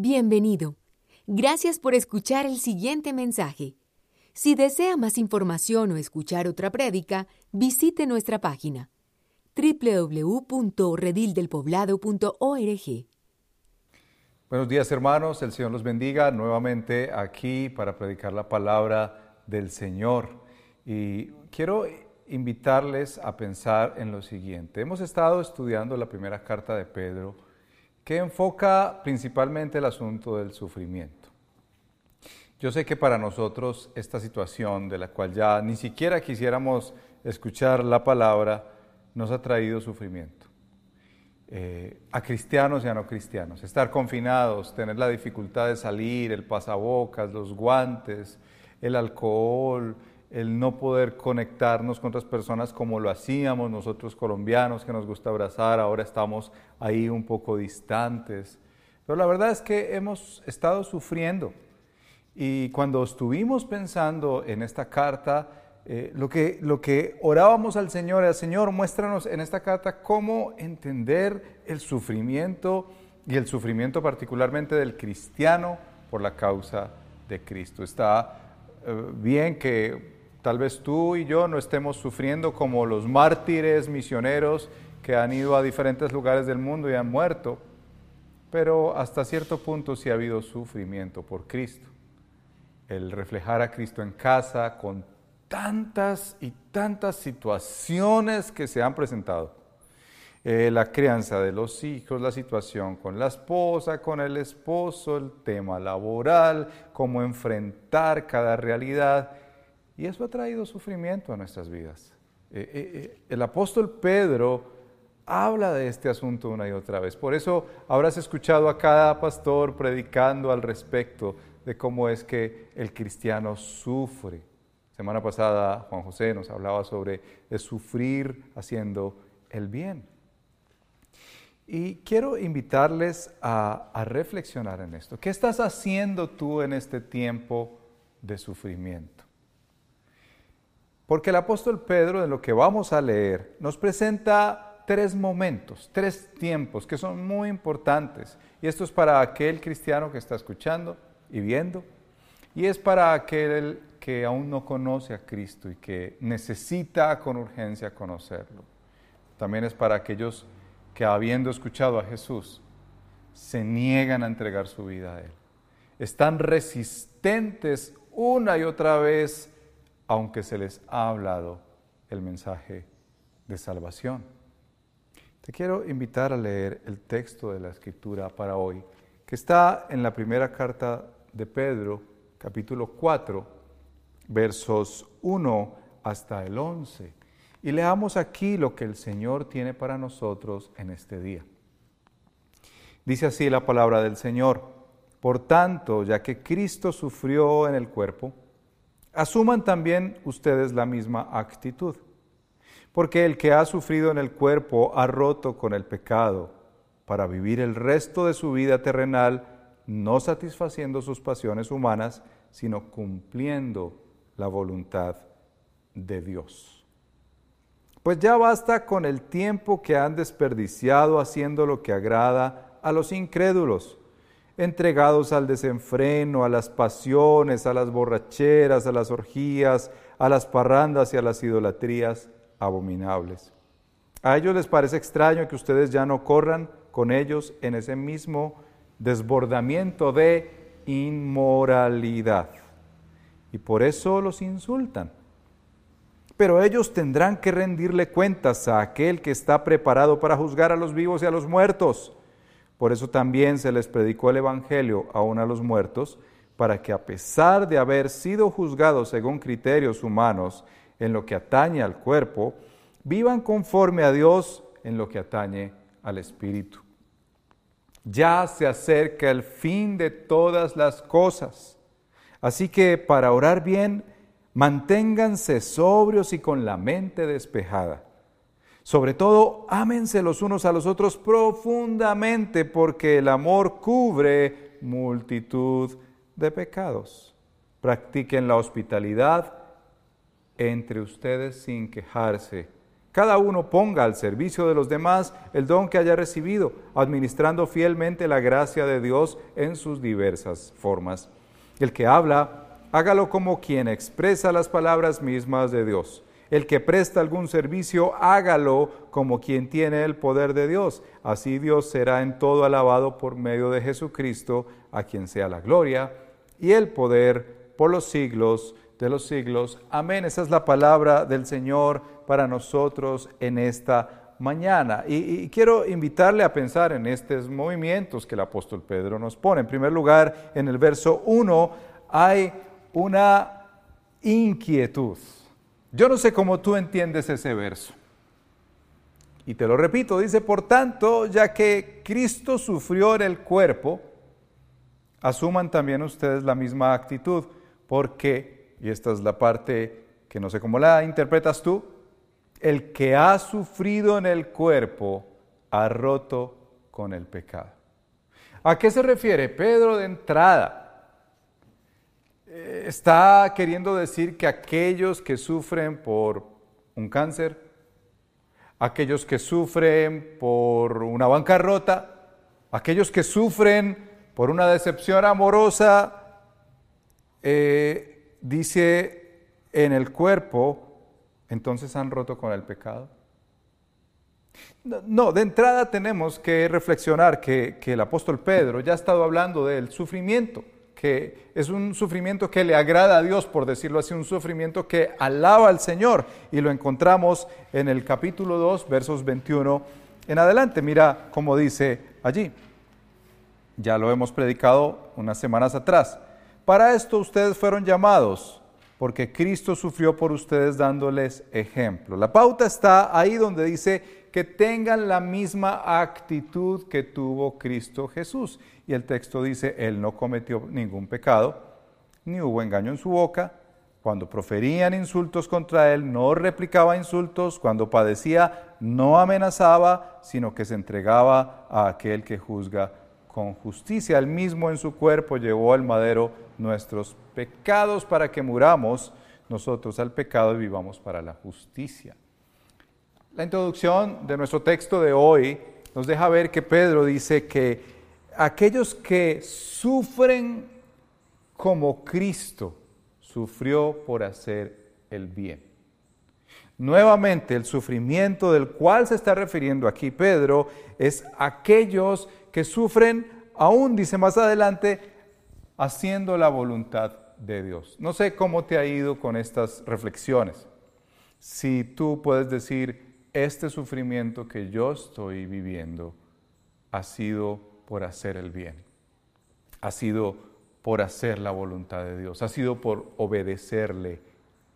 Bienvenido. Gracias por escuchar el siguiente mensaje. Si desea más información o escuchar otra prédica, visite nuestra página www.redildelpoblado.org. Buenos días hermanos, el Señor los bendiga nuevamente aquí para predicar la palabra del Señor. Y quiero invitarles a pensar en lo siguiente. Hemos estado estudiando la primera carta de Pedro que enfoca principalmente el asunto del sufrimiento. Yo sé que para nosotros esta situación de la cual ya ni siquiera quisiéramos escuchar la palabra nos ha traído sufrimiento. Eh, a cristianos y a no cristianos. Estar confinados, tener la dificultad de salir, el pasabocas, los guantes, el alcohol, el no poder conectarnos con otras personas como lo hacíamos nosotros colombianos, que nos gusta abrazar, ahora estamos ahí un poco distantes. Pero la verdad es que hemos estado sufriendo. Y cuando estuvimos pensando en esta carta, eh, lo, que, lo que orábamos al Señor era, Señor, muéstranos en esta carta cómo entender el sufrimiento y el sufrimiento particularmente del cristiano por la causa de Cristo. Está eh, bien que Tal vez tú y yo no estemos sufriendo como los mártires misioneros que han ido a diferentes lugares del mundo y han muerto, pero hasta cierto punto sí ha habido sufrimiento por Cristo. El reflejar a Cristo en casa con tantas y tantas situaciones que se han presentado. Eh, la crianza de los hijos, la situación con la esposa, con el esposo, el tema laboral, cómo enfrentar cada realidad. Y eso ha traído sufrimiento a nuestras vidas. Eh, eh, eh, el apóstol Pedro habla de este asunto una y otra vez. Por eso habrás escuchado a cada pastor predicando al respecto de cómo es que el cristiano sufre. Semana pasada Juan José nos hablaba sobre de sufrir haciendo el bien. Y quiero invitarles a reflexionar en esto. ¿Qué estás haciendo tú en este tiempo de sufrimiento? Porque el apóstol Pedro, de lo que vamos a leer, nos presenta tres momentos, tres tiempos que son muy importantes. Y esto es para aquel cristiano que está escuchando y viendo. Y es para aquel que aún no conoce a Cristo y que necesita con urgencia conocerlo. También es para aquellos que habiendo escuchado a Jesús, se niegan a entregar su vida a Él. Están resistentes una y otra vez aunque se les ha hablado el mensaje de salvación. Te quiero invitar a leer el texto de la escritura para hoy, que está en la primera carta de Pedro, capítulo 4, versos 1 hasta el 11. Y leamos aquí lo que el Señor tiene para nosotros en este día. Dice así la palabra del Señor. Por tanto, ya que Cristo sufrió en el cuerpo, asuman también ustedes la misma actitud. Porque el que ha sufrido en el cuerpo ha roto con el pecado para vivir el resto de su vida terrenal, no satisfaciendo sus pasiones humanas, sino cumpliendo la voluntad de Dios. Pues ya basta con el tiempo que han desperdiciado haciendo lo que agrada a los incrédulos entregados al desenfreno, a las pasiones, a las borracheras, a las orgías, a las parrandas y a las idolatrías abominables. A ellos les parece extraño que ustedes ya no corran con ellos en ese mismo desbordamiento de inmoralidad. Y por eso los insultan. Pero ellos tendrán que rendirle cuentas a aquel que está preparado para juzgar a los vivos y a los muertos. Por eso también se les predicó el Evangelio aún a los muertos, para que a pesar de haber sido juzgados según criterios humanos en lo que atañe al cuerpo, vivan conforme a Dios en lo que atañe al Espíritu. Ya se acerca el fin de todas las cosas. Así que para orar bien, manténganse sobrios y con la mente despejada. Sobre todo, ámense los unos a los otros profundamente, porque el amor cubre multitud de pecados. Practiquen la hospitalidad entre ustedes sin quejarse. Cada uno ponga al servicio de los demás el don que haya recibido, administrando fielmente la gracia de Dios en sus diversas formas. El que habla, hágalo como quien expresa las palabras mismas de Dios. El que presta algún servicio, hágalo como quien tiene el poder de Dios. Así Dios será en todo alabado por medio de Jesucristo, a quien sea la gloria y el poder por los siglos de los siglos. Amén. Esa es la palabra del Señor para nosotros en esta mañana. Y, quiero invitarle a pensar en estos movimientos que el apóstol Pedro nos pone. En primer lugar, en el verso 1 hay una inquietud. Yo no sé cómo tú entiendes ese verso. Y te lo repito, dice, por tanto, ya que Cristo sufrió en el cuerpo, asuman también ustedes la misma actitud, porque y esta es la parte que no sé cómo la interpretas tú, el que ha sufrido en el cuerpo ha roto con el pecado. ¿A qué se refiere Pedro de entrada? Está queriendo decir que aquellos que sufren por un cáncer, aquellos que sufren por una bancarrota, aquellos que sufren por una decepción amorosa, eh, dice en el cuerpo, entonces han roto con el pecado. No, de entrada tenemos que reflexionar que, que, el apóstol Pedro ya ha estado hablando del sufrimiento, que es un sufrimiento que le agrada a Dios, por decirlo así, un sufrimiento que alaba al Señor. Y lo encontramos en el capítulo 2, versos 21 en adelante. Mira cómo dice allí. Ya lo hemos predicado unas semanas atrás. Para esto ustedes fueron llamados, porque Cristo sufrió por ustedes dándoles ejemplo. La pauta está ahí donde dice que tengan la misma actitud que tuvo Cristo Jesús. Y el texto dice, Él no cometió ningún pecado, ni hubo engaño en su boca. Cuando proferían insultos contra Él, no replicaba insultos. Cuando padecía, no amenazaba, sino que se entregaba a aquel que juzga con justicia. Él mismo en su cuerpo llevó al madero nuestros pecados para que muramos nosotros al pecado y vivamos para la justicia. La introducción de nuestro texto de hoy nos deja ver que Pedro dice que aquellos que sufren como Cristo sufrió por hacer el bien. Nuevamente, el sufrimiento del cual se está refiriendo aquí Pedro es aquellos que sufren, aún dice más adelante, haciendo la voluntad de Dios. No sé cómo te ha ido con estas reflexiones. Si tú puedes decir, este sufrimiento que yo estoy viviendo ha sido por hacer el bien, ha sido por hacer la voluntad de Dios, ha sido por obedecerle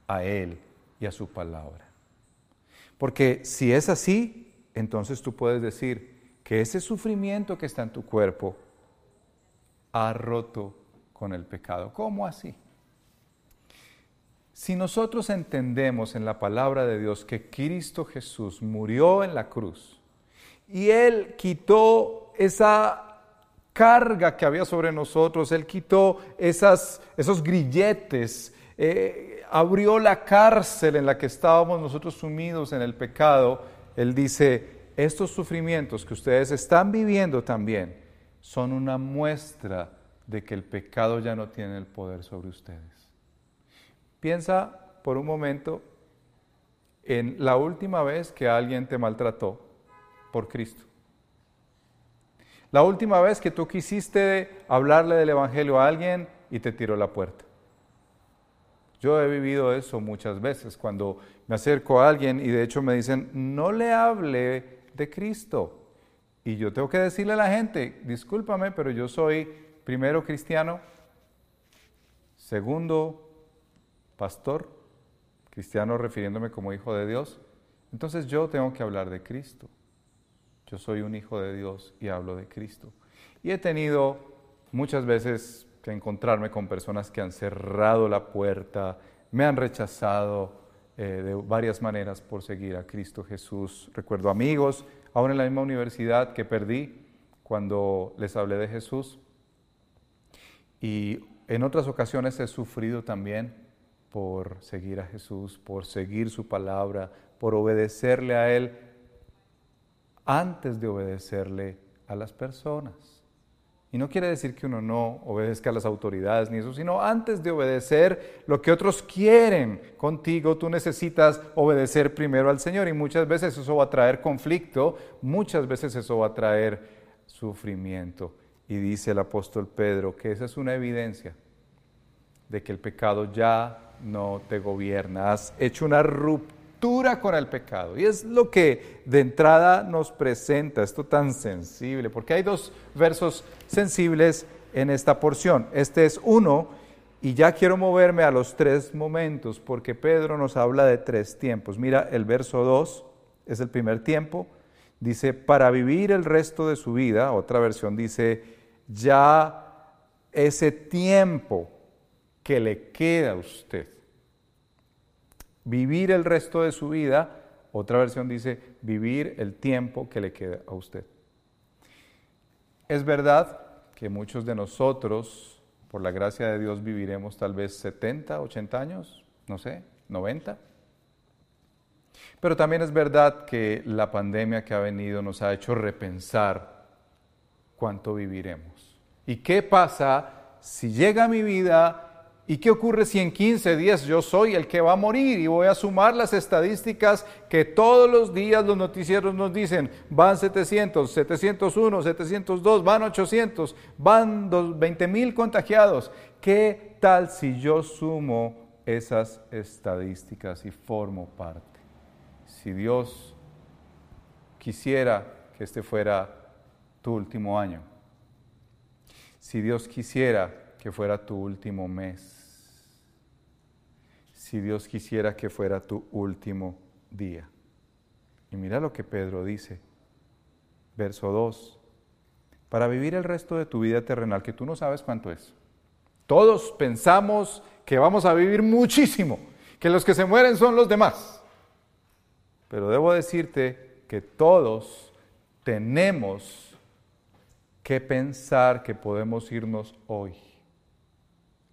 a Él y a su palabra. Porque si es así, entonces tú puedes decir que ese sufrimiento que está en tu cuerpo ha roto con el pecado. ¿Cómo así? Si nosotros entendemos en la palabra de Dios que Cristo Jesús murió en la cruz y Él quitó esa carga que había sobre nosotros, Él quitó esas, esos grilletes, eh, abrió la cárcel en la que estábamos nosotros sumidos en el pecado, Él dice, estos sufrimientos que ustedes están viviendo también son una muestra de que el pecado ya no tiene el poder sobre ustedes. Piensa por un momento en la última vez que alguien te maltrató por Cristo. La última vez que tú quisiste hablarle del Evangelio a alguien y te tiró la puerta. Yo he vivido eso muchas veces cuando me acerco a alguien y de hecho me dicen, no le hable de Cristo. Y yo tengo que decirle a la gente, discúlpame, pero yo soy primero cristiano, segundo pastor, cristiano refiriéndome como hijo de Dios, entonces yo tengo que hablar de Cristo. Yo soy un hijo de Dios y hablo de Cristo. Y he tenido muchas veces que encontrarme con personas que han cerrado la puerta, me han rechazado eh, de varias maneras por seguir a Cristo Jesús. Recuerdo amigos, aún en la misma universidad que perdí cuando les hablé de Jesús. Y en otras ocasiones he sufrido también por seguir a Jesús, por seguir su palabra, por obedecerle a Él antes de obedecerle a las personas. Y no quiere decir que uno no obedezca a las autoridades ni eso, sino antes de obedecer lo que otros quieren contigo, tú necesitas obedecer primero al Señor. Y muchas veces eso va a traer conflicto, muchas veces eso va a traer sufrimiento. Y dice el apóstol Pedro que esa es una evidencia de que el pecado ya no te gobierna. Has hecho una ruptura con el pecado. Y es lo que de entrada nos presenta esto tan sensible, porque hay dos versos sensibles en esta porción. Este es uno, y ya quiero moverme a los tres momentos, porque Pedro nos habla de tres tiempos. Mira, el verso 2 es el primer tiempo. Dice, para vivir el resto de su vida, otra versión dice, ya ese tiempo que le queda a usted vivir el resto de su vida, otra versión dice vivir el tiempo que le queda a usted. Es verdad que muchos de nosotros, por la gracia de Dios, viviremos tal vez 70, 80 años, no sé, 90. Pero también es verdad que la pandemia que ha venido nos ha hecho repensar cuánto viviremos. ¿Y qué pasa si llega a mi vida ¿Y qué ocurre si en 15 días yo soy el que va a morir y voy a sumar las estadísticas que todos los días los noticieros nos dicen? Van 700, 701, 702, van 800, van 20 mil contagiados. ¿Qué tal si yo sumo esas estadísticas y formo parte? Si Dios quisiera que este fuera tu último año, si Dios quisiera que fuera tu último mes, si Dios quisiera que fuera tu último día. Y mira lo que Pedro dice, verso 2, para vivir el resto de tu vida terrenal, que tú no sabes cuánto es. Todos pensamos que vamos a vivir muchísimo, que los que se mueren son los demás. Pero debo decirte que todos tenemos que pensar que podemos irnos hoy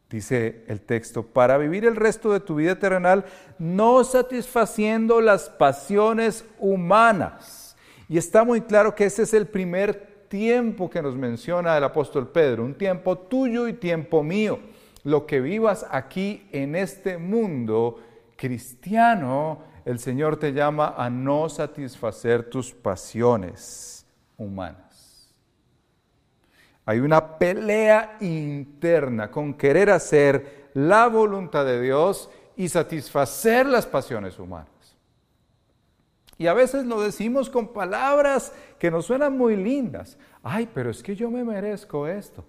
dice el texto, para vivir el resto de tu vida terrenal no satisfaciendo las pasiones humanas. Y está muy claro que ese es el primer tiempo que nos menciona el apóstol Pedro, un tiempo tuyo y tiempo mío. Lo que vivas aquí en este mundo cristiano, el Señor te llama a no satisfacer tus pasiones humanas. Hay una pelea interna con querer hacer la voluntad de Dios y satisfacer las pasiones humanas. Y a veces lo decimos con palabras que nos suenan muy lindas. Ay, pero es que yo me merezco esto.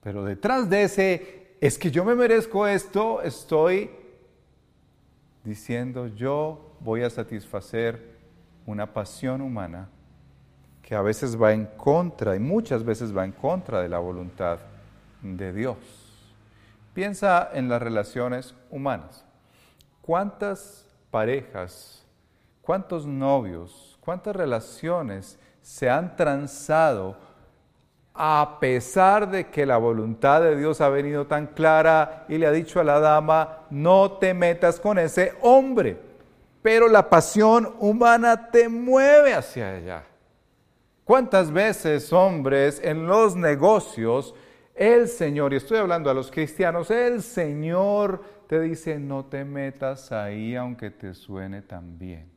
Pero detrás de ese, es que yo me merezco esto, estoy diciendo yo voy a satisfacer una pasión humana que a veces va en contra y muchas veces va en contra de la voluntad de Dios. Piensa en las relaciones humanas. ¿Cuántas parejas, cuántos novios, cuántas relaciones se han transado a pesar de que la voluntad de Dios ha venido tan clara y le ha dicho a la dama, no te metas con ese hombre, pero la pasión humana te mueve hacia allá. ¿Cuántas veces, hombres, en los negocios, el Señor, y estoy hablando a los cristianos, el Señor te dice, no te metas ahí aunque te suene tan bien.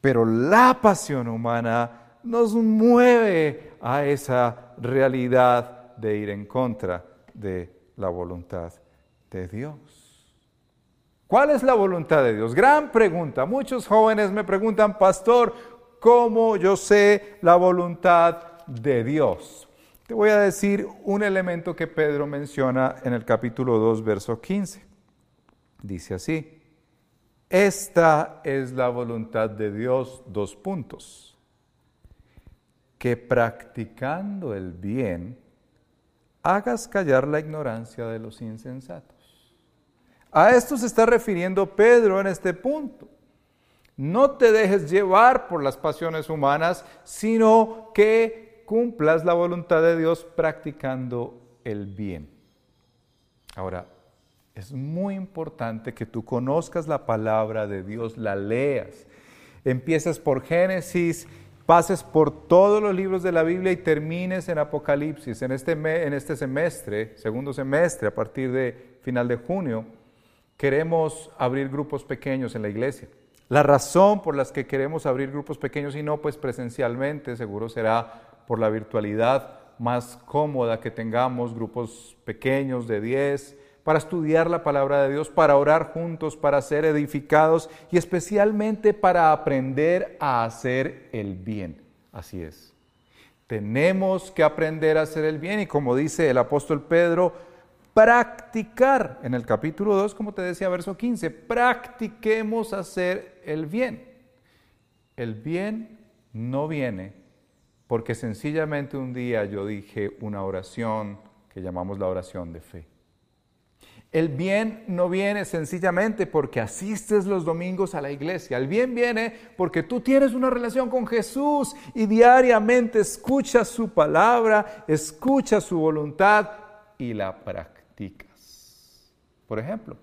Pero la pasión humana nos mueve a esa realidad de ir en contra de la voluntad de Dios. ¿Cuál es la voluntad de Dios? Gran pregunta. Muchos jóvenes me preguntan, pastor, cómo yo sé la voluntad de Dios. Te voy a decir un elemento que Pedro menciona en el capítulo 2, verso 15. Dice así, esta es la voluntad de Dios, dos puntos, que practicando el bien hagas callar la ignorancia de los insensatos. A esto se está refiriendo Pedro en este punto. No te dejes llevar por las pasiones humanas, sino que cumplas la voluntad de Dios practicando el bien. Ahora, Es muy importante que tú conozcas la palabra de Dios, la leas. Empieces por Génesis, pases por todos los libros de la Biblia y termines en Apocalipsis. En este, en este semestre, segundo semestre, a partir de final de junio, queremos abrir grupos pequeños en la iglesia. La razón por la que queremos abrir grupos pequeños y no pues presencialmente, seguro será por la virtualidad más cómoda que tengamos, grupos pequeños de 10, para estudiar la palabra de Dios, para orar juntos, para ser edificados y especialmente para aprender a hacer el bien. Así es. Tenemos que aprender a hacer el bien y como dice el apóstol Pedro, practicar. En el capítulo 2, como te decía, verso 15, practiquemos hacer el bien. El bien no viene porque sencillamente un día yo dije una oración que llamamos la oración de fe. El bien no viene sencillamente porque asistes los domingos a la iglesia. El bien viene porque tú tienes una relación con Jesús y diariamente escuchas su palabra, escuchas su voluntad y la practicas. Por ejemplo,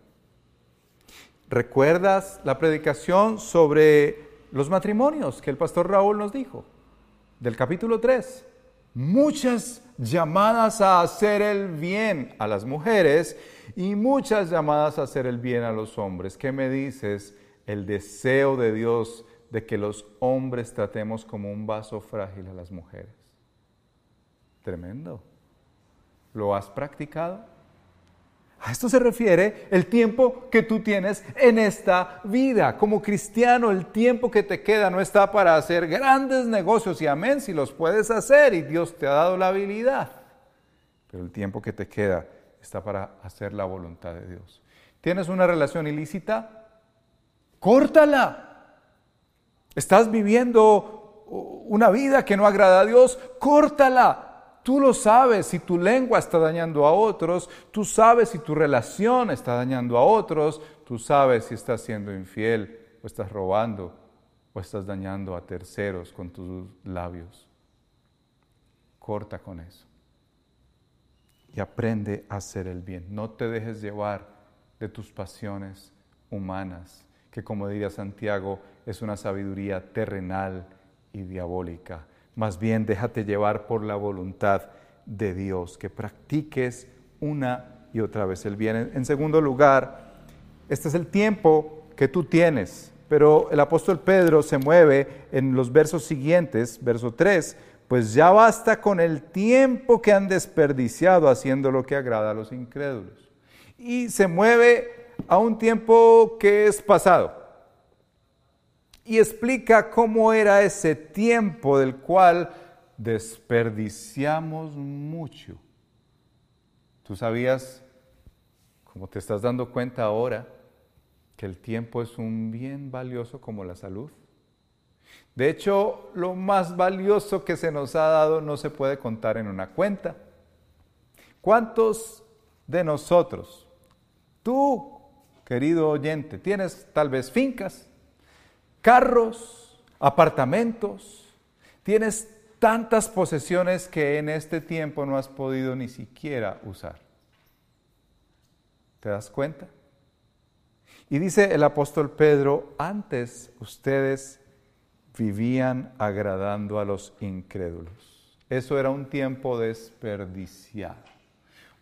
¿recuerdas la predicación sobre los matrimonios que el pastor Raúl nos dijo? Del capítulo 3 muchas llamadas a hacer el bien a las mujeres y muchas llamadas a hacer el bien a los hombres. ¿Qué me dices? El deseo de Dios de que los hombres tratemos como un vaso frágil a las mujeres. Tremendo. ¿Lo has practicado? A esto se refiere el tiempo que tú tienes en esta vida. Como cristiano, el tiempo que te queda no está para hacer grandes negocios y amén si los puedes hacer y Dios te ha dado la habilidad. Pero el tiempo que te queda está para hacer la voluntad de Dios. ¿Tienes una relación ilícita? Córtala. ¿Estás viviendo una vida que no agrada a Dios? Córtala. Tú lo sabes si tu lengua está dañando a otros, tú sabes si tu relación está dañando a otros, tú sabes si estás siendo infiel o estás robando o estás dañando a terceros con tus labios. Corta con eso y aprende a hacer el bien. No te dejes llevar de tus pasiones humanas, que como diría Santiago, es una sabiduría terrenal y diabólica. Más bien déjate llevar por la voluntad de Dios, que practiques una y otra vez el bien. En segundo lugar, este es el tiempo que tú tienes, pero el apóstol Pedro se mueve en los versos siguientes, verso 3, pues ya basta con el tiempo que han desperdiciado haciendo lo que agrada a los incrédulos. Y se mueve a un tiempo que es pasado y explica cómo era ese tiempo del cual desperdiciamos mucho. ¿Tú sabías, como te estás dando cuenta ahora, que el tiempo es un bien valioso como la salud? De hecho, lo más valioso que se nos ha dado no se puede contar en una cuenta. ¿Cuántos de nosotros, tú, querido oyente, tienes tal vez fincas, carros, apartamentos, tienes tantas posesiones que en este tiempo no has podido ni siquiera usar. ¿Te das cuenta? Y dice el apóstol Pedro, antes ustedes vivían agradando a los incrédulos. Eso era un tiempo desperdiciado.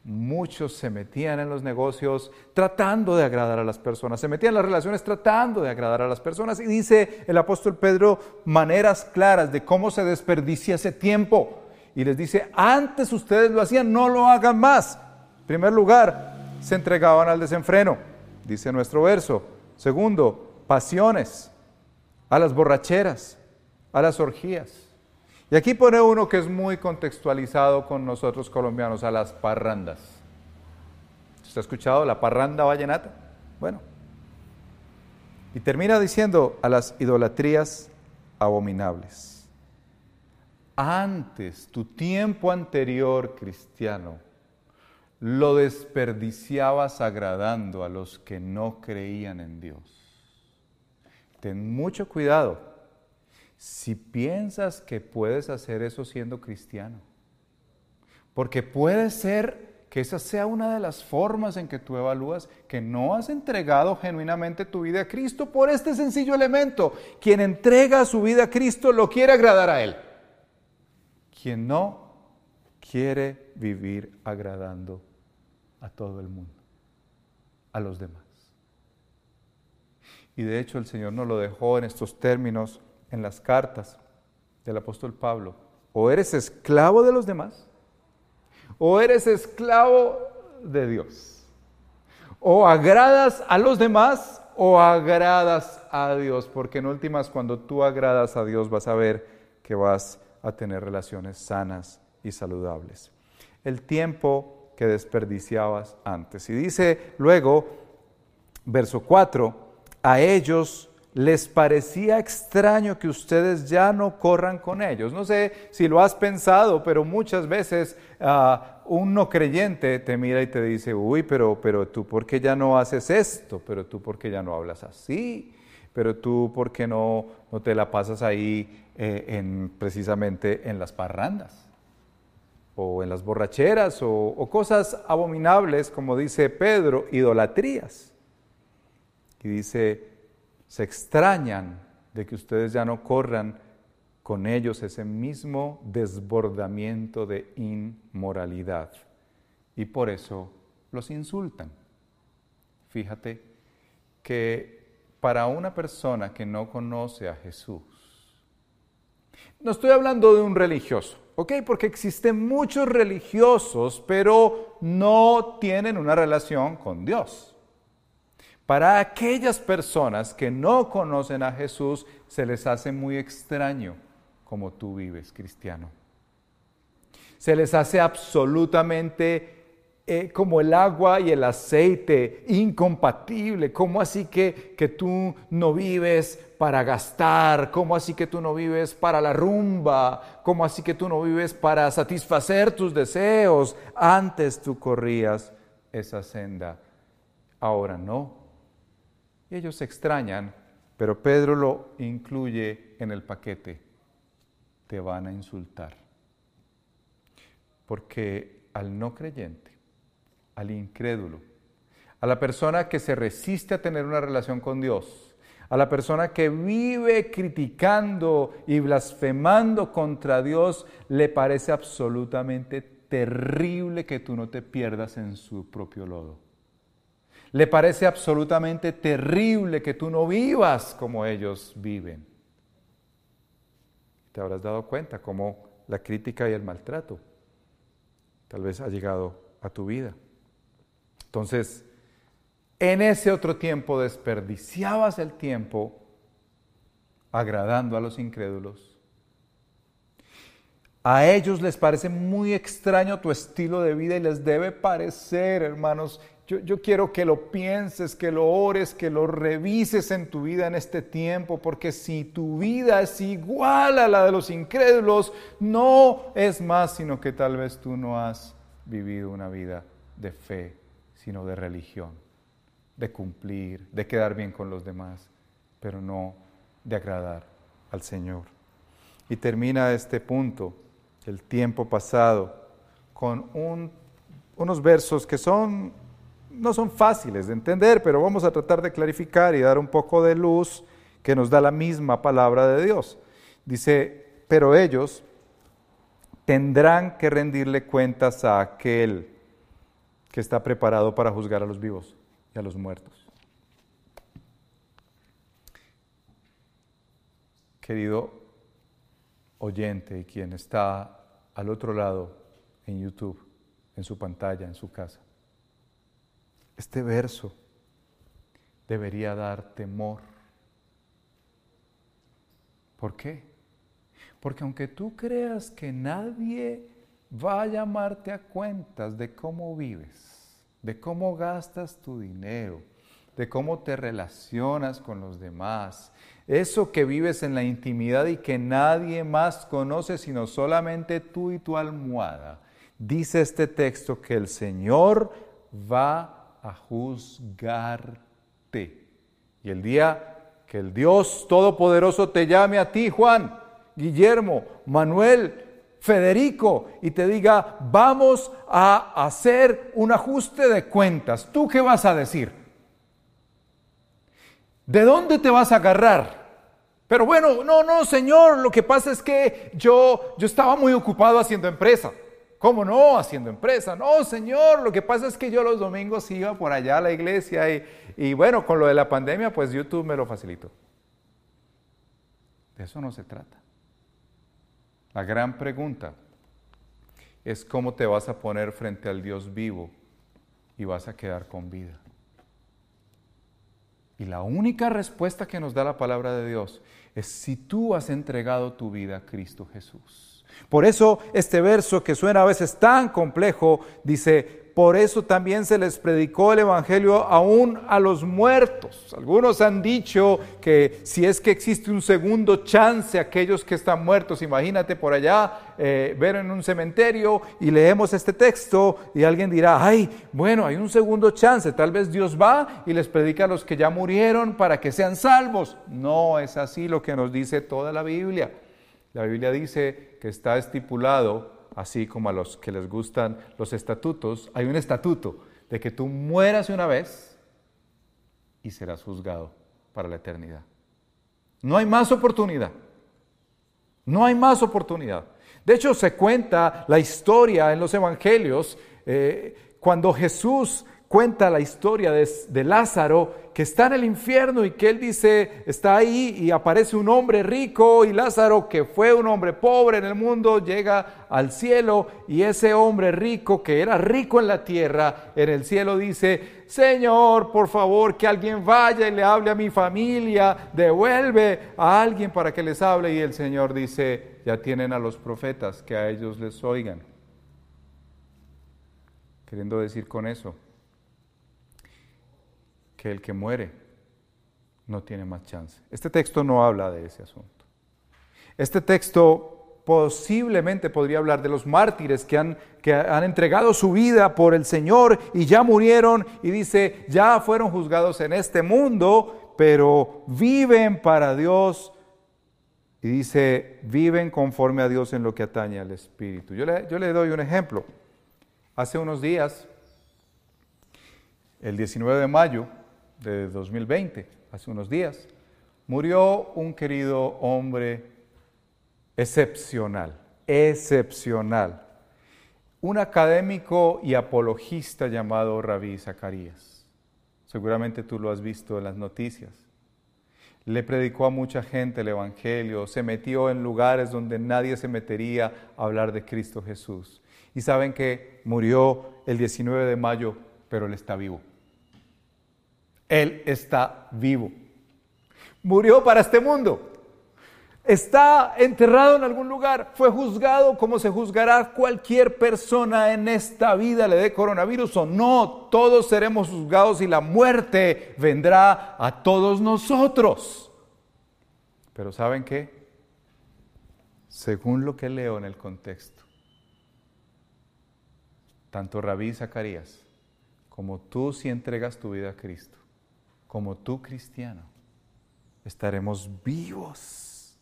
Muchos se metían en los negocios tratando de agradar a las personas, se metían en las relaciones tratando de agradar a las personas. Y dice el apóstol Pedro maneras claras de cómo se desperdicia ese tiempo. Y les dice, antes ustedes lo hacían, no lo hagan más. En primer lugar, se entregaban al desenfreno, dice nuestro verso. Segundo, pasiones, a las borracheras, a las orgías y aquí pone uno que es muy contextualizado con nosotros colombianos, a las parrandas. ¿Usted ha escuchado la parranda vallenata? Bueno. Y termina diciendo a las idolatrías abominables. Antes, tu tiempo anterior cristiano, lo desperdiciabas agradando a los que no creían en Dios. Ten mucho cuidado si piensas que puedes hacer eso siendo cristiano. Porque puede ser que esa sea una de las formas en que tú evalúas que no has entregado genuinamente tu vida a Cristo por este sencillo elemento. Quien entrega su vida a Cristo lo quiere agradar a Él. Quien no quiere vivir agradando a todo el mundo, a los demás. Y de hecho el Señor nos lo dejó en estos términos en las cartas del apóstol Pablo. O eres esclavo de los demás, o eres esclavo de Dios. O agradas a los demás o agradas a Dios, porque en últimas cuando tú agradas a Dios vas a ver que vas a tener relaciones sanas y saludables. El tiempo que desperdiciabas antes. Y dice luego, verso 4, a ellos les parecía extraño que ustedes ya no corran con ellos. No sé si lo has pensado, pero muchas veces ah, un no creyente te mira y te dice, uy, pero, pero tú, ¿por qué ya no haces esto? Pero tú, ¿por qué ya no hablas así? Pero tú, ¿por qué no, no te la pasas ahí eh, en, precisamente en las parrandas? o en las borracheras o, o, cosas abominables, como dice Pedro, idolatrías. Y dice, se extrañan de que ustedes ya no corran con ellos ese mismo desbordamiento de inmoralidad. Y por eso los insultan. Fíjate que para una persona que no conoce a Jesús, no estoy hablando de un religioso, ¿ok? Porque existen muchos religiosos, pero no tienen una relación con Dios. Para aquellas personas que no conocen a Jesús, se les hace muy extraño como tú vives, cristiano. Se les hace absolutamente eh, como el agua y el aceite, incompatible. ¿Cómo así que, que tú no vives para gastar? ¿Cómo así que tú no vives para la rumba? ¿Cómo así que tú no vives para satisfacer tus deseos? Antes tú corrías esa senda, ahora no. Y ellos se extrañan, pero Pedro lo incluye en el paquete. Te van a insultar. Porque al no creyente, al incrédulo, a la persona que se resiste a tener una relación con Dios, a la persona que vive criticando y blasfemando contra Dios, le parece absolutamente terrible que tú no te pierdas en su propio lodo. Le parece absolutamente terrible que tú no vivas como ellos viven. Te habrás dado cuenta cómo la crítica y el maltrato tal vez ha llegado a tu vida. Entonces, en ese otro tiempo desperdiciabas el tiempo agradando a los incrédulos. A ellos les parece muy extraño tu estilo de vida y les debe parecer, hermanos, yo, quiero que lo pienses, que lo ores, que lo revises en tu vida en este tiempo, porque si tu vida es igual a la de los incrédulos, no es más sino que tal vez tú no has vivido una vida de fe, sino de religión, de cumplir, de quedar bien con los demás, pero no de agradar al Señor. Y termina este punto, el tiempo pasado, con unos versos que son no son fáciles de entender, pero vamos a tratar de clarificar y dar un poco de luz que nos da la misma palabra de Dios. Dice, pero ellos tendrán que rendirle cuentas a aquel que está preparado para juzgar a los vivos y a los muertos. Querido oyente y quien está al otro lado en YouTube, en su pantalla, en su casa. Este verso debería dar temor. ¿Por qué? Porque aunque tú creas que nadie va a llamarte a cuentas de cómo vives, de cómo gastas tu dinero, de cómo te relacionas con los demás, eso que vives en la intimidad y que nadie más conoce sino solamente tú y tu almohada, dice este texto que el Señor va a juzgarte. Y el día que el Dios Todopoderoso te llame a ti, Juan, Guillermo, Manuel, Federico y te diga, vamos a hacer un ajuste de cuentas, ¿tú qué vas a decir? ¿De dónde te vas a agarrar? Pero bueno, no, no, Señor, lo que pasa es que yo, yo estaba muy ocupado haciendo empresa. ¿Cómo no? Haciendo empresa. No, Señor, lo que pasa es que yo los domingos iba por allá a la iglesia y, y bueno, con lo de la pandemia, pues YouTube me lo facilitó. De eso no se trata. La gran pregunta es cómo te vas a poner frente al Dios vivo y vas a quedar con vida. Y la única respuesta que nos da la palabra de Dios es si tú has entregado tu vida a Cristo Jesús. Por eso este verso que suena a veces tan complejo dice, por eso también se les predicó el Evangelio aún a los muertos. Algunos han dicho que si es que existe un segundo chance aquellos que están muertos, imagínate por allá eh, ver en un cementerio y leemos este texto y alguien dirá, ay, bueno, hay un segundo chance, tal vez Dios va y les predica a los que ya murieron para que sean salvos. No es así lo que nos dice toda la Biblia. La Biblia dice que está estipulado así como a los que les gustan los estatutos, hay un estatuto de que tú mueras una vez y serás juzgado para la eternidad. No hay más oportunidad. No hay más oportunidad. De hecho, se cuenta la historia en los evangelios eh, cuando Jesús cuenta la historia de, Lázaro que está en el infierno y que él dice, está ahí y aparece un hombre rico y Lázaro que fue un hombre pobre en el mundo llega al cielo y ese hombre rico que era rico en la tierra en el cielo dice, Señor, por favor que alguien vaya y le hable a mi familia, devuelve a alguien para que les hable y el Señor dice, ya tienen a los profetas que a ellos les oigan. Queriendo decir con eso, el que muere no tiene más chance. Este texto no habla de ese asunto. Este texto posiblemente podría hablar de los mártires que han, que han entregado su vida por el Señor y ya murieron y dice, ya fueron juzgados en este mundo, pero viven para Dios y dice, viven conforme a Dios en lo que atañe al Espíritu. Yo le, yo le doy un ejemplo. Hace unos días, el 19 de mayo, de 2020, hace unos días, murió un querido hombre excepcional, excepcional, un académico y apologista llamado Rabí Zacarías. Seguramente tú lo has visto en las noticias. Le predicó a mucha gente el Evangelio, se metió en lugares donde nadie se metería a hablar de Cristo Jesús. Y saben que murió el 19 de mayo, pero él está vivo. Él está vivo. Murió para este mundo. Está enterrado en algún lugar. Fue juzgado como se juzgará cualquier persona en esta vida, le dé coronavirus o no. Todos seremos juzgados y la muerte vendrá a todos nosotros. Pero ¿saben qué? Según lo que leo en el contexto, tanto Rabí Zacarías como tú si entregas tu vida a Cristo, como tú cristiano, estaremos vivos.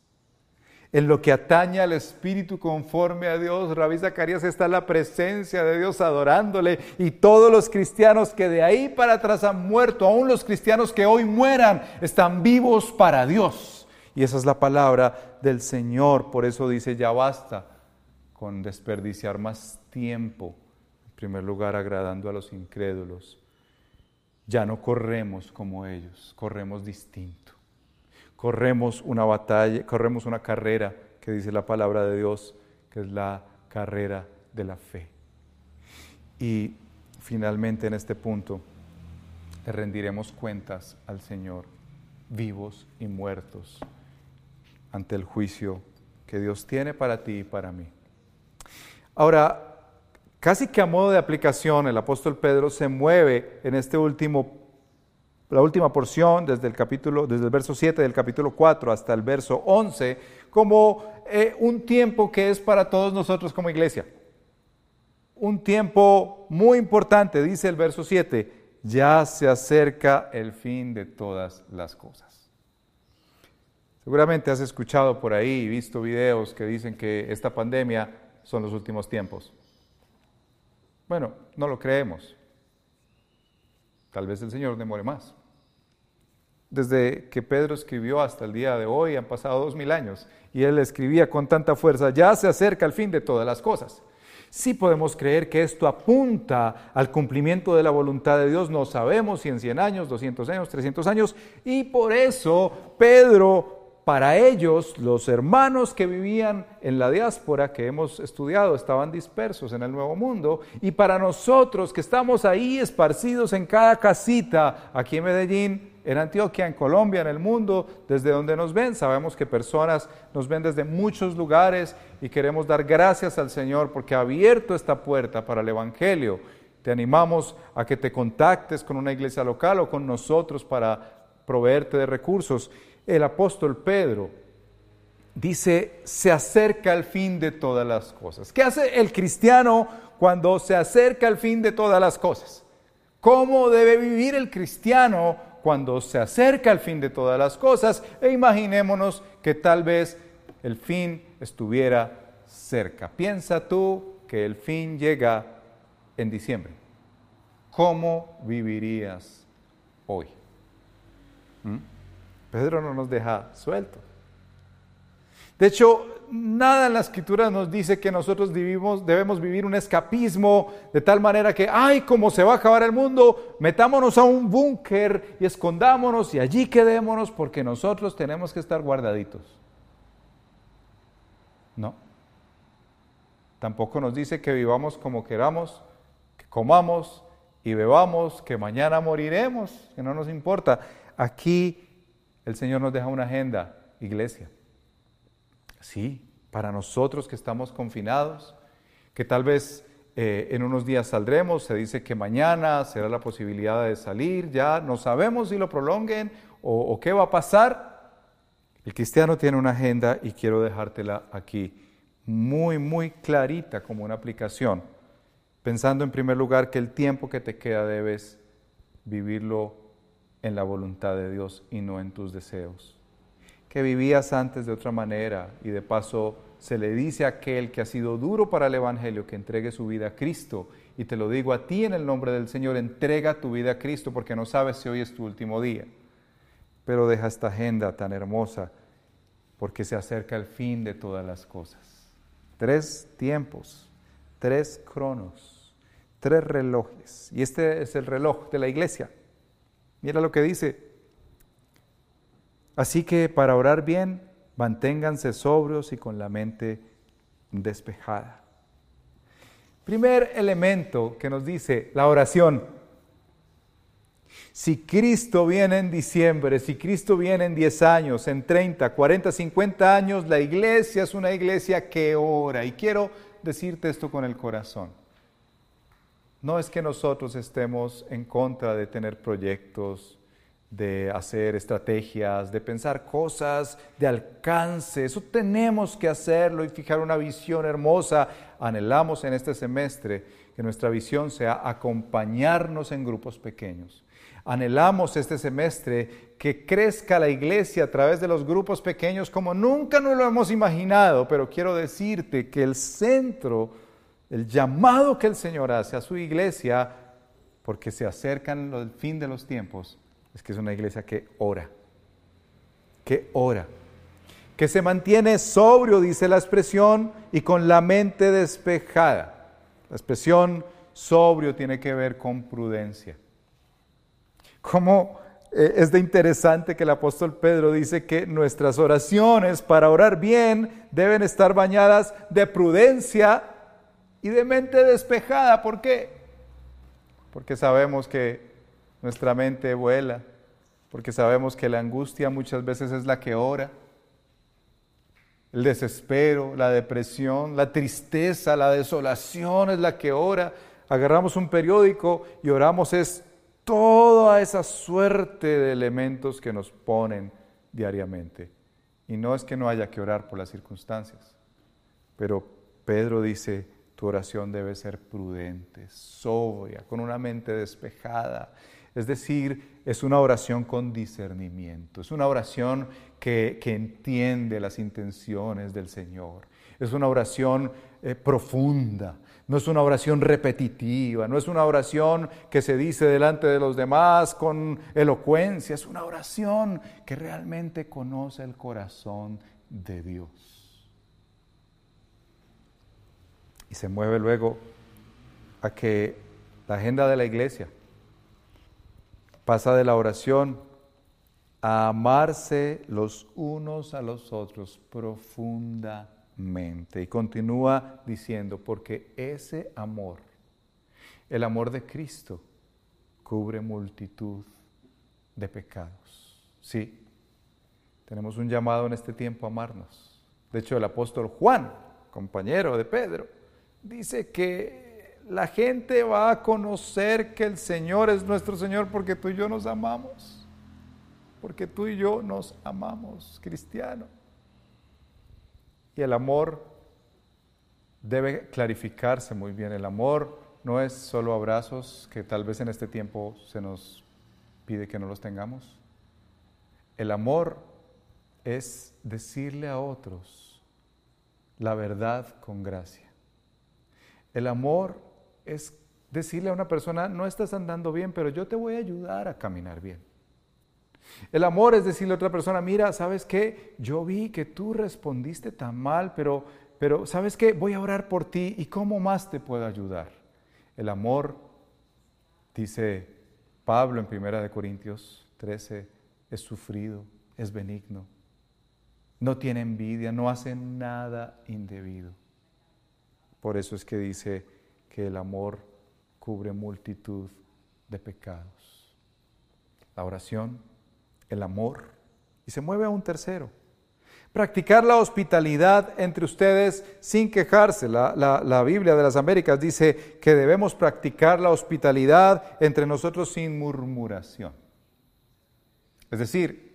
En lo que atañe al Espíritu conforme a Dios, Rabí Zacarías está en la presencia de Dios adorándole y todos los cristianos que de ahí para atrás han muerto, aún los cristianos que hoy mueran, están vivos para Dios. Y esa es la palabra del Señor, por eso dice, ya basta con desperdiciar más tiempo, en primer lugar agradando a los incrédulos ya no corremos como ellos, corremos distinto. Corremos una batalla, corremos una carrera que dice la palabra de Dios, que es la carrera de la fe. Y finalmente en este punto le rendiremos cuentas al Señor, vivos y muertos, ante el juicio que Dios tiene para ti y para mí. Ahora, Casi que a modo de aplicación, el apóstol Pedro se mueve en este último, la última porción, desde el, capítulo, desde el verso 7 del capítulo 4 hasta el verso 11, como eh, un tiempo que es para todos nosotros como iglesia. Un tiempo muy importante, dice el verso 7, ya se acerca el fin de todas las cosas. Seguramente has escuchado por ahí visto videos que dicen que esta pandemia son los últimos tiempos. Bueno, no lo creemos. Tal vez el Señor demore más. Desde que Pedro escribió hasta el día de hoy han pasado dos mil años y él escribía con tanta fuerza, ya se acerca el fin de todas las cosas. Sí podemos creer que esto apunta al cumplimiento de la voluntad de Dios, no sabemos si en 100 años, 200 años, 300 años, y por eso Pedro para ellos, los hermanos que vivían en la diáspora que hemos estudiado estaban dispersos en el Nuevo Mundo y para nosotros que estamos ahí esparcidos en cada casita, aquí en Medellín, en Antioquia, en Colombia, en el mundo, desde donde nos ven, sabemos que personas nos ven desde muchos lugares y queremos dar gracias al Señor porque ha abierto esta puerta para el Evangelio. Te animamos a que te contactes con una iglesia local o con nosotros para proveerte de recursos el apóstol Pedro dice, se acerca el fin de todas las cosas. ¿Qué hace el cristiano cuando se acerca el fin de todas las cosas? ¿Cómo debe vivir el cristiano cuando se acerca el fin de todas las cosas? E imaginémonos que tal vez el fin estuviera cerca. Piensa tú que el fin llega en diciembre. ¿Cómo vivirías hoy? ¿Mm? Pedro no nos deja suelto. De hecho, nada en la escritura nos dice que nosotros debemos vivir un escapismo de tal manera que, ay, como se va a acabar el mundo, metámonos a un búnker y escondámonos y allí quedémonos porque nosotros tenemos que estar guardaditos. No. Tampoco nos dice que vivamos como queramos, que comamos y bebamos, que mañana moriremos, que no nos importa. Aquí el Señor nos deja una agenda, iglesia. Sí, para nosotros que estamos confinados, que tal vez eh, en unos días saldremos, se dice que mañana será la posibilidad de salir, ya no sabemos si lo prolonguen o, o qué va a pasar. El cristiano tiene una agenda y quiero dejártela aquí muy, muy clarita como una aplicación, pensando en primer lugar que el tiempo que te queda debes vivirlo en la voluntad de Dios y no en tus deseos. Que vivías antes de otra manera y de paso se le dice a aquel que ha sido duro para el Evangelio que entregue su vida a Cristo. Y te lo digo a ti en el nombre del Señor, entrega tu vida a Cristo porque no sabes si hoy es tu último día. Pero deja esta agenda tan hermosa porque se acerca el fin de todas las cosas. Tres tiempos, tres cronos, tres relojes. Y este es el reloj de la iglesia. Mira lo que dice. Así que para orar bien, manténganse sobrios y con la mente despejada. Primer elemento que nos dice la oración. Si Cristo viene en diciembre, si Cristo viene en 10 años, en 30, 40, 50 años, la iglesia es una iglesia que ora. Y quiero decirte esto con el corazón. No es que nosotros estemos en contra de tener proyectos, de hacer estrategias, de pensar cosas de alcance. Eso tenemos que hacerlo y fijar una visión hermosa. Anhelamos en este semestre que nuestra visión sea acompañarnos en grupos pequeños. Anhelamos este semestre que crezca la iglesia a través de los grupos pequeños como nunca nos lo hemos imaginado, pero quiero decirte que el centro el llamado que el Señor hace a su iglesia, porque se acercan el fin de los tiempos, es que es una iglesia que ora, que ora, que se mantiene sobrio, dice la expresión, y con la mente despejada. La expresión sobrio tiene que ver con prudencia. Como eh, es de interesante que el apóstol Pedro dice que nuestras oraciones para orar bien deben estar bañadas de prudencia y de mente despejada. ¿Por qué? Porque sabemos que nuestra mente vuela, porque sabemos que la angustia muchas veces es la que ora, el desespero, la depresión, la tristeza, la desolación es la que ora. Agarramos un periódico y oramos es toda esa suerte de elementos que nos ponen diariamente. Y no es que no haya que orar por las circunstancias, pero Pedro dice, tu oración debe ser prudente, sobria, con una mente despejada. Es decir, es una oración con discernimiento, es una oración que, entiende las intenciones del Señor. Es una oración eh, profunda, no es una oración repetitiva, no es una oración que se dice delante de los demás con elocuencia, es una oración que realmente conoce el corazón de Dios. Y se mueve luego a que la agenda de la iglesia pasa de la oración a amarse los unos a los otros profundamente y continúa diciendo, porque ese amor, el amor de Cristo, cubre multitud de pecados. Sí, tenemos un llamado en este tiempo a amarnos. De hecho, el apóstol Juan, compañero de Pedro, dice que la gente va a conocer que el Señor es nuestro Señor porque tú y yo nos amamos. Porque tú y yo nos amamos, cristiano. Y el amor debe clarificarse muy bien. El amor no es solo abrazos, que tal vez en este tiempo se nos pide que no los tengamos. El amor es decirle a otros la verdad con gracia. El amor es decirle a una persona, no estás andando bien, pero yo te voy a ayudar a caminar bien. El amor es decirle a otra persona, mira, ¿sabes qué? Yo vi que tú respondiste tan mal, pero, pero ¿sabes qué? Voy a orar por ti y cómo más te puedo ayudar. El amor, dice Pablo en 1 Corintios 13, es sufrido, es benigno, no tiene envidia, no hace nada indebido. Por eso es que dice que el amor cubre multitud de pecados. La oración el amor. Y se mueve a un tercero. Practicar la hospitalidad entre ustedes sin quejarse. La, Biblia de las Américas dice que debemos practicar la hospitalidad entre nosotros sin murmuración. Es decir,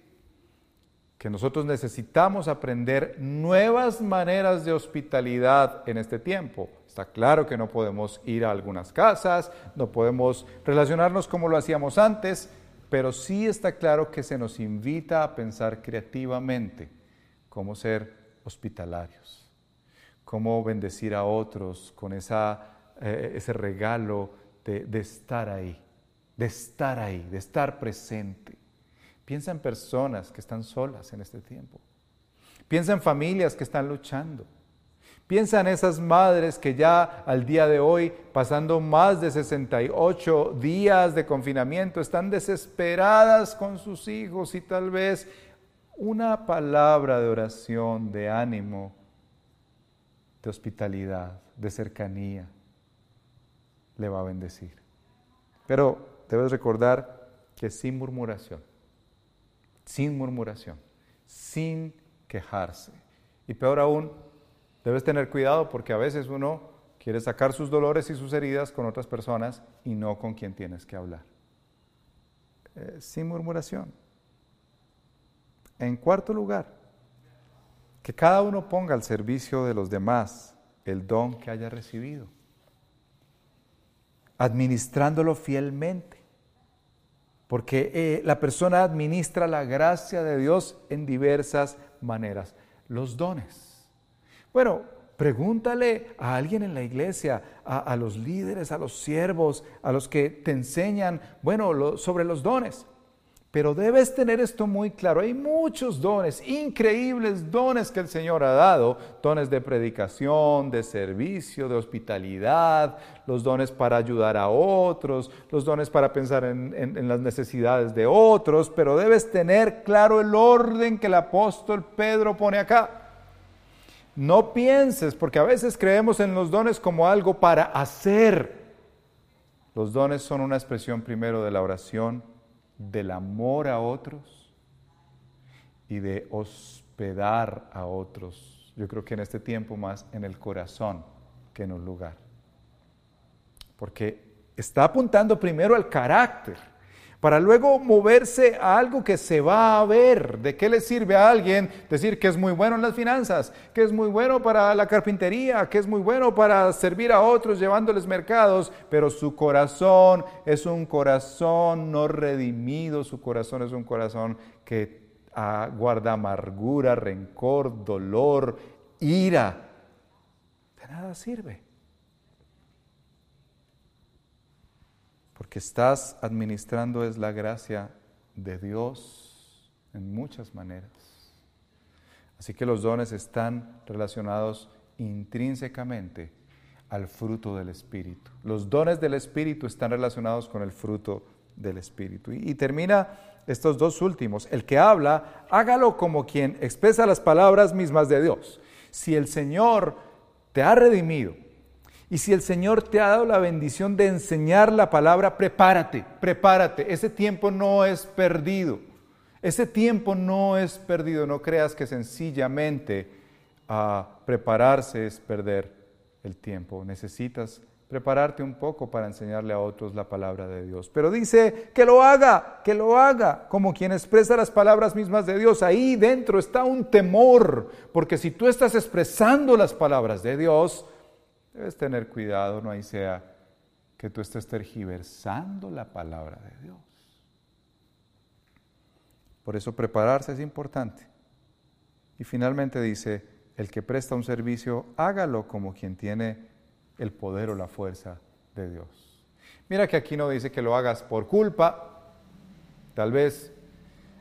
que nosotros necesitamos aprender nuevas maneras de hospitalidad en este tiempo. Está claro que no podemos ir a algunas casas, no podemos relacionarnos como lo hacíamos antes, pero sí está claro que se nos invita a pensar creativamente cómo ser hospitalarios, cómo bendecir a otros con esa, eh, ese regalo de, de estar ahí, de estar ahí, de estar presente. Piensa en personas que están solas en este tiempo. Piensa en familias que están luchando. Piensa en esas madres que ya al día de hoy, pasando más de 68 días de confinamiento, están desesperadas con sus hijos y tal vez una palabra de oración, de ánimo, de hospitalidad, de cercanía, le va a bendecir. Pero debes recordar que sin murmuración, sin murmuración, sin quejarse, y peor aún, Debes tener cuidado porque a veces uno quiere sacar sus dolores y sus heridas con otras personas y no con quien tienes que hablar. Eh, sin murmuración. En cuarto lugar, que cada uno ponga al servicio de los demás el don que haya recibido, administrándolo fielmente, porque eh, la persona administra la gracia de Dios en diversas maneras. Los dones bueno, pregúntale a alguien en la iglesia, a, los líderes, a los siervos, a los que te enseñan, bueno, sobre los dones. Pero debes tener esto muy claro. Hay muchos dones, increíbles dones que el Señor ha dado. Dones de predicación, de servicio, de hospitalidad, los dones para ayudar a otros, los dones para pensar en, las necesidades de otros. Pero debes tener claro el orden que el apóstol Pedro pone acá. No pienses, porque a veces creemos en los dones como algo para hacer. Los dones son una expresión primero de la oración, del amor a otros y de hospedar a otros. Yo creo que en este tiempo más en el corazón que en un lugar. Porque está apuntando primero al carácter para luego moverse a algo que se va a ver. ¿De qué le sirve a alguien decir que es muy bueno en las finanzas, que es muy bueno para la carpintería, que es muy bueno para servir a otros llevándoles mercados, pero su corazón es un corazón no redimido, su corazón es un corazón que guarda amargura, rencor, dolor, ira, nada sirve. Porque estás administrando es la gracia de Dios en muchas maneras. Así que los dones están relacionados intrínsecamente al fruto del Espíritu. Los dones del Espíritu están relacionados con el fruto del Espíritu. Y, termina estos dos últimos. El que habla, hágalo como quien expresa las palabras mismas de Dios. Si el Señor te ha redimido y si el Señor te ha dado la bendición de enseñar la palabra, prepárate, prepárate. Ese tiempo no es perdido. Ese tiempo no es perdido. No creas que sencillamente ah, prepararse es perder el tiempo. Necesitas prepararte un poco para enseñarle a otros la palabra de Dios. Pero dice que lo haga, que lo haga, como quien expresa las palabras mismas de Dios. Ahí dentro está un temor, porque si tú estás expresando las palabras de Dios, debes tener cuidado, no hay sea que tú estés tergiversando la palabra de Dios. Por eso prepararse es importante. Y finalmente dice, el que presta un servicio, hágalo como quien tiene el poder o la fuerza de Dios. Mira que aquí no dice que lo hagas por culpa, tal vez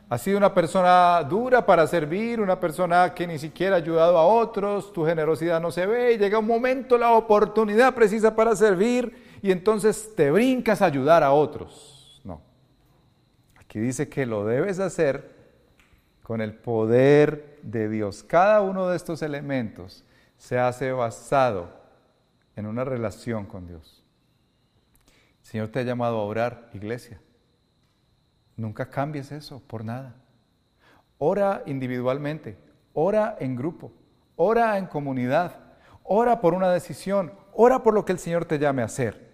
has sido una persona dura para servir, una persona que ni siquiera ha ayudado a otros, tu generosidad no se ve, y llega un momento, la oportunidad precisa para servir, y entonces te brincas a ayudar a otros. No. Aquí dice que lo debes hacer con el poder de Dios. Cada uno de estos elementos se hace basado en una relación con Dios. El Señor te ha llamado a orar, iglesia. Nunca cambies eso por nada. Ora individualmente, ora en grupo, ora en comunidad, ora por una decisión, ora por lo que el Señor te llame a hacer.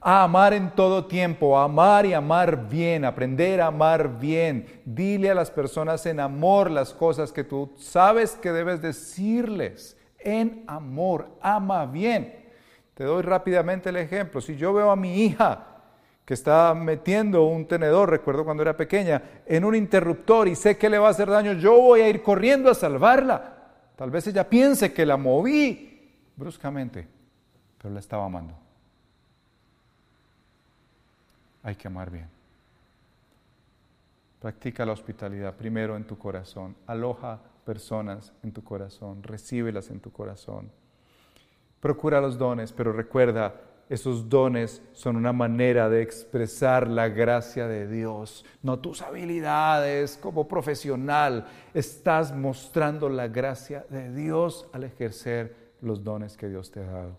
A amar en todo tiempo, a amar y amar bien, aprender a amar bien. Dile a las personas en amor las cosas que tú sabes que debes decirles en amor, ama bien. Te doy rápidamente el ejemplo. Si yo veo a mi hija que está metiendo un tenedor, recuerdo cuando era pequeña, en un interruptor y sé que le va a hacer daño, yo voy a ir corriendo a salvarla. Tal vez ella piense que la moví bruscamente, pero la estaba amando. Hay que amar bien. Practica la hospitalidad primero en tu corazón. Aloja personas en tu corazón, recíbelas en tu corazón. Procura los dones, pero recuerda, esos dones son una manera de expresar la gracia de Dios, no tus habilidades como profesional. Estás mostrando la gracia de Dios al ejercer los dones que Dios te ha dado.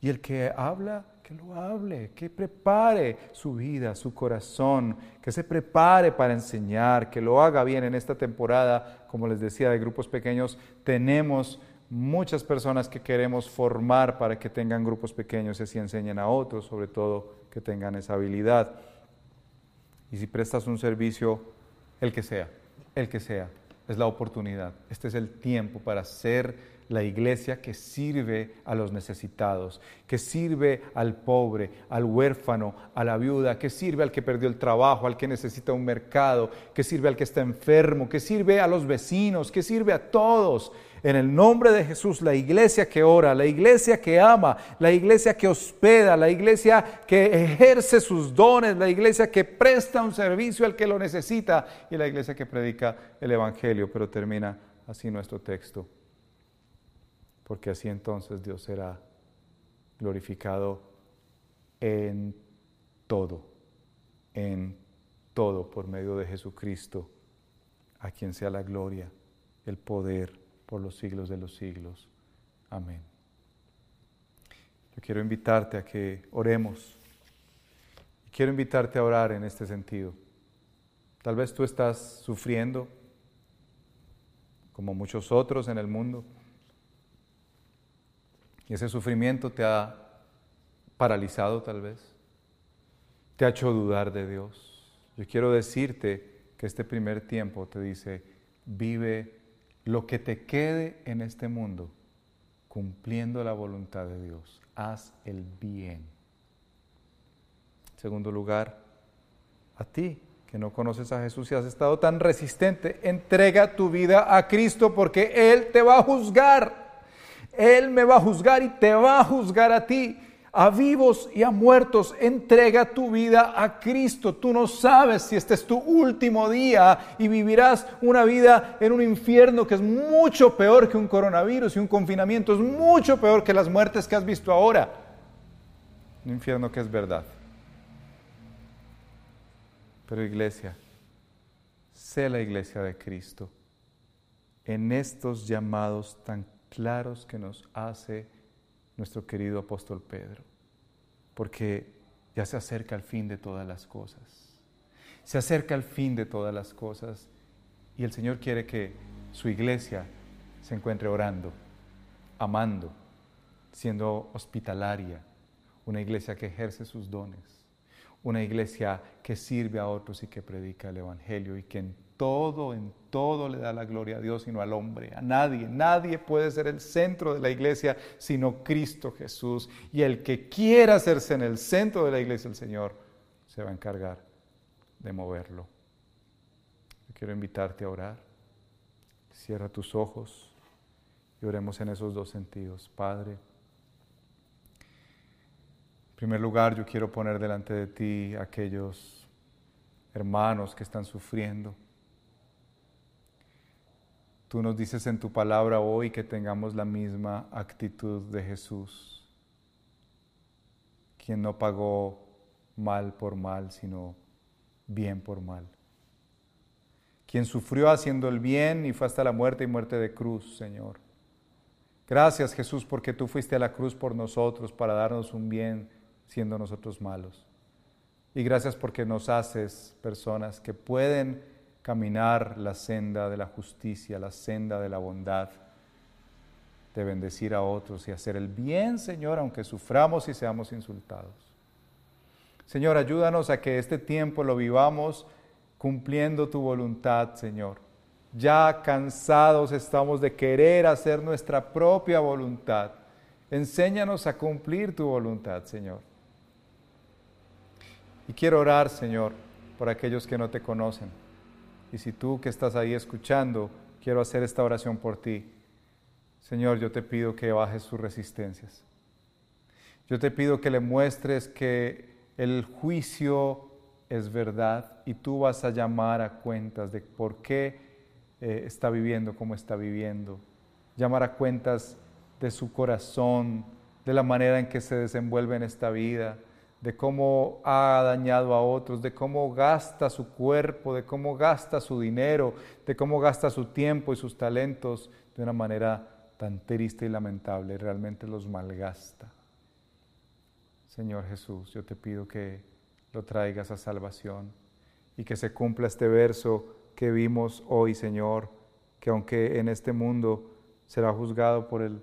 Y el que habla, que lo hable, que prepare su vida, su corazón, que se prepare para enseñar, que lo haga bien en esta temporada, como les decía, de grupos pequeños, tenemos muchas personas que queremos formar para que tengan grupos pequeños y así enseñen a otros, sobre todo que tengan esa habilidad. Y si prestas un servicio, el que sea, el que sea, es la oportunidad. Este es el tiempo para ser la iglesia que sirve a los necesitados, que sirve al pobre, al huérfano, a la viuda, que sirve al que perdió el trabajo, al que necesita un mercado, que sirve al que está enfermo, que sirve a los vecinos, que sirve a todos. En el nombre de Jesús, la iglesia que ora, la iglesia que ama, la iglesia que hospeda, la iglesia que ejerce sus dones, la iglesia que presta un servicio al que lo necesita y la iglesia que predica el Evangelio. Pero termina así nuestro texto porque así entonces Dios será glorificado en todo, en todo por medio de Jesucristo, a quien sea la gloria, el poder por los siglos de los siglos. Amén. Yo quiero invitarte a que oremos. Quiero invitarte a orar en este sentido. Tal vez tú estás sufriendo, como muchos otros en el mundo y ese sufrimiento te ha paralizado tal vez, te ha hecho dudar de Dios. Yo quiero decirte que este primer tiempo te dice, vive lo que te quede en este mundo cumpliendo la voluntad de Dios. Haz el bien. En segundo lugar, a ti que no conoces a Jesús y has estado tan resistente, entrega tu vida a Cristo porque Él te va a juzgar. Él me va a juzgar y te va a juzgar a ti. A vivos y a muertos, entrega tu vida a Cristo. Tú no sabes si este es tu último día y vivirás una vida en un infierno que es mucho peor que un coronavirus y un confinamiento. Es mucho peor que las muertes que has visto ahora. Un infierno que es verdad. Pero iglesia, sé la iglesia de Cristo en estos llamados tan claros que nos hace nuestro querido apóstol Pedro, porque ya se acerca el fin de todas las cosas. Se acerca el fin de todas las cosas y el Señor quiere que su iglesia se encuentre orando, amando, siendo hospitalaria, una iglesia que ejerce sus dones, una iglesia que sirve a otros y que predica el Evangelio y que todo, en todo le da la gloria a Dios y no al hombre, a nadie. Nadie puede ser el centro de la iglesia sino Cristo Jesús. Y el que quiera hacerse en el centro de la iglesia el Señor se va a encargar de moverlo. Yo quiero invitarte a orar. Cierra tus ojos y oremos en esos dos sentidos. Padre, en primer lugar yo quiero poner delante de ti aquellos hermanos que están sufriendo Tú nos dices en tu palabra hoy que tengamos la misma actitud de Jesús, quien no pagó mal por mal, sino bien por mal. Quien sufrió haciendo el bien y fue hasta la muerte y muerte de cruz, Señor. Gracias Jesús porque tú fuiste a la cruz por nosotros para darnos un bien siendo nosotros malos. Y gracias porque nos haces personas que pueden caminar la senda de la justicia, la senda de la bondad, de bendecir a otros y hacer el bien, Señor, aunque suframos y seamos insultados. Señor, ayúdanos a que este tiempo lo vivamos cumpliendo tu voluntad, Señor. Ya cansados estamos de querer hacer nuestra propia voluntad. Enséñanos a cumplir tu voluntad, Señor. Y quiero orar, Señor, por aquellos que no te conocen y si tú que estás ahí escuchando, quiero hacer esta oración por ti. Señor, yo te pido que bajes sus resistencias. Yo te pido que le muestres que el juicio es verdad y tú vas a llamar a cuentas de por qué eh, está viviendo como está viviendo. Llamar a cuentas de su corazón, de la manera en que se desenvuelve en esta vida de cómo ha dañado a otros, de cómo gasta su cuerpo, de cómo gasta su dinero, de cómo gasta su tiempo y sus talentos de una manera tan triste y lamentable, realmente los malgasta. Señor Jesús, yo te pido que lo traigas a salvación y que se cumpla este verso que vimos hoy, Señor, que aunque en este mundo será juzgado por el,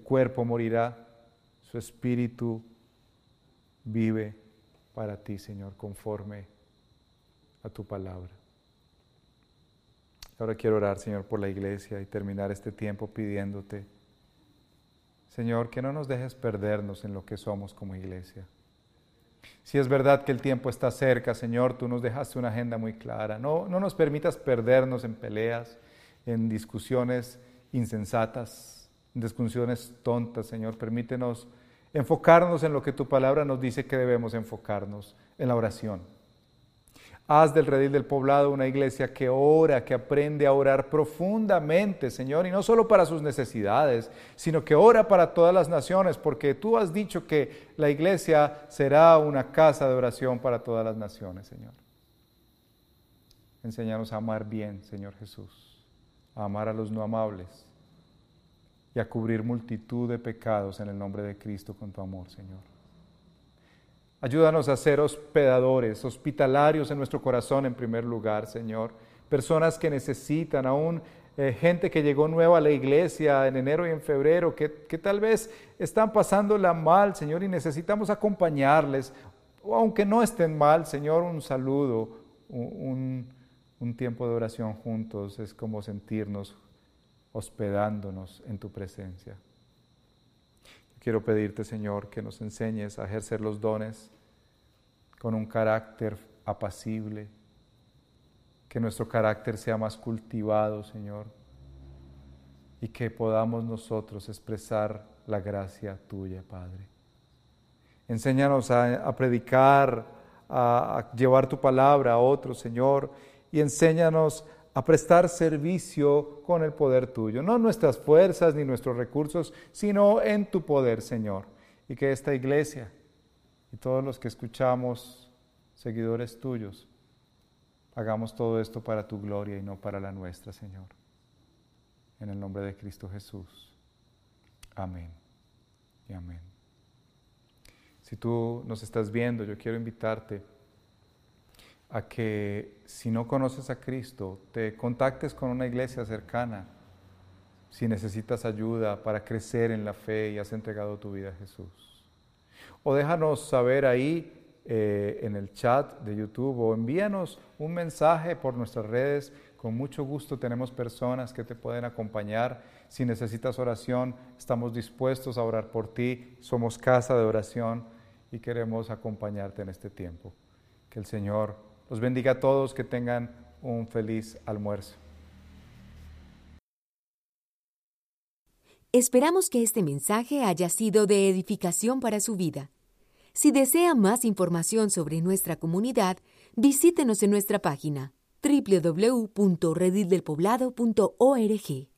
cuerpo, morirá, su espíritu vive para ti, Señor, conforme a tu palabra. Ahora quiero orar, Señor, por la iglesia y terminar este tiempo pidiéndote, Señor, que no nos dejes perdernos en lo que somos como iglesia. Si es verdad que el tiempo está cerca, Señor, tú nos dejaste una agenda muy clara. No, no nos permitas perdernos en peleas, en discusiones insensatas, en discusiones tontas, Señor. Permítenos enfocarnos en lo que tu palabra nos dice que debemos enfocarnos, en la oración. Haz del redil del poblado una iglesia que ora, que aprende a orar profundamente, Señor, y no solo para sus necesidades, sino que ora para todas las naciones, porque tú has dicho que la iglesia será una casa de oración para todas las naciones, Señor. Enséñanos a amar bien, Señor Jesús, a amar a los no amables, y a cubrir multitud de pecados en el nombre de Cristo con tu amor, Señor. Ayúdanos a ser hospedadores, hospitalarios en nuestro corazón en primer lugar, Señor. Personas que necesitan, aún eh, gente que llegó nueva a la iglesia en enero y en febrero, que, tal vez están pasándola mal, Señor, y necesitamos acompañarles. O aunque no estén mal, Señor, un saludo, un, un tiempo de oración juntos es como sentirnos hospedándonos en tu presencia. Quiero pedirte, Señor, que nos enseñes a ejercer los dones con un carácter apacible, que nuestro carácter sea más cultivado, Señor, y que podamos nosotros expresar la gracia tuya, Padre. Enséñanos a, predicar, a, a llevar tu palabra a otros, Señor, y enséñanos a prestar servicio con el poder tuyo, no nuestras fuerzas ni nuestros recursos, sino en tu poder, Señor. Y que esta iglesia y todos los que escuchamos, seguidores tuyos, hagamos todo esto para tu gloria y no para la nuestra, Señor. En el nombre de Cristo Jesús. Amén y amén. Si tú nos estás viendo, yo quiero invitarte a que si no conoces a Cristo, te contactes con una iglesia cercana si necesitas ayuda para crecer en la fe y has entregado tu vida a Jesús. O déjanos saber ahí eh, en el chat de YouTube o envíanos un mensaje por nuestras redes. Con mucho gusto tenemos personas que te pueden acompañar. Si necesitas oración, estamos dispuestos a orar por ti. Somos casa de oración y queremos acompañarte en este tiempo. Que el Señor los bendiga a todos, que tengan un feliz almuerzo. Esperamos que este mensaje haya sido de edificación para su vida. Si desea más información sobre nuestra comunidad, visítenos en nuestra página www.redildelpoblado.org.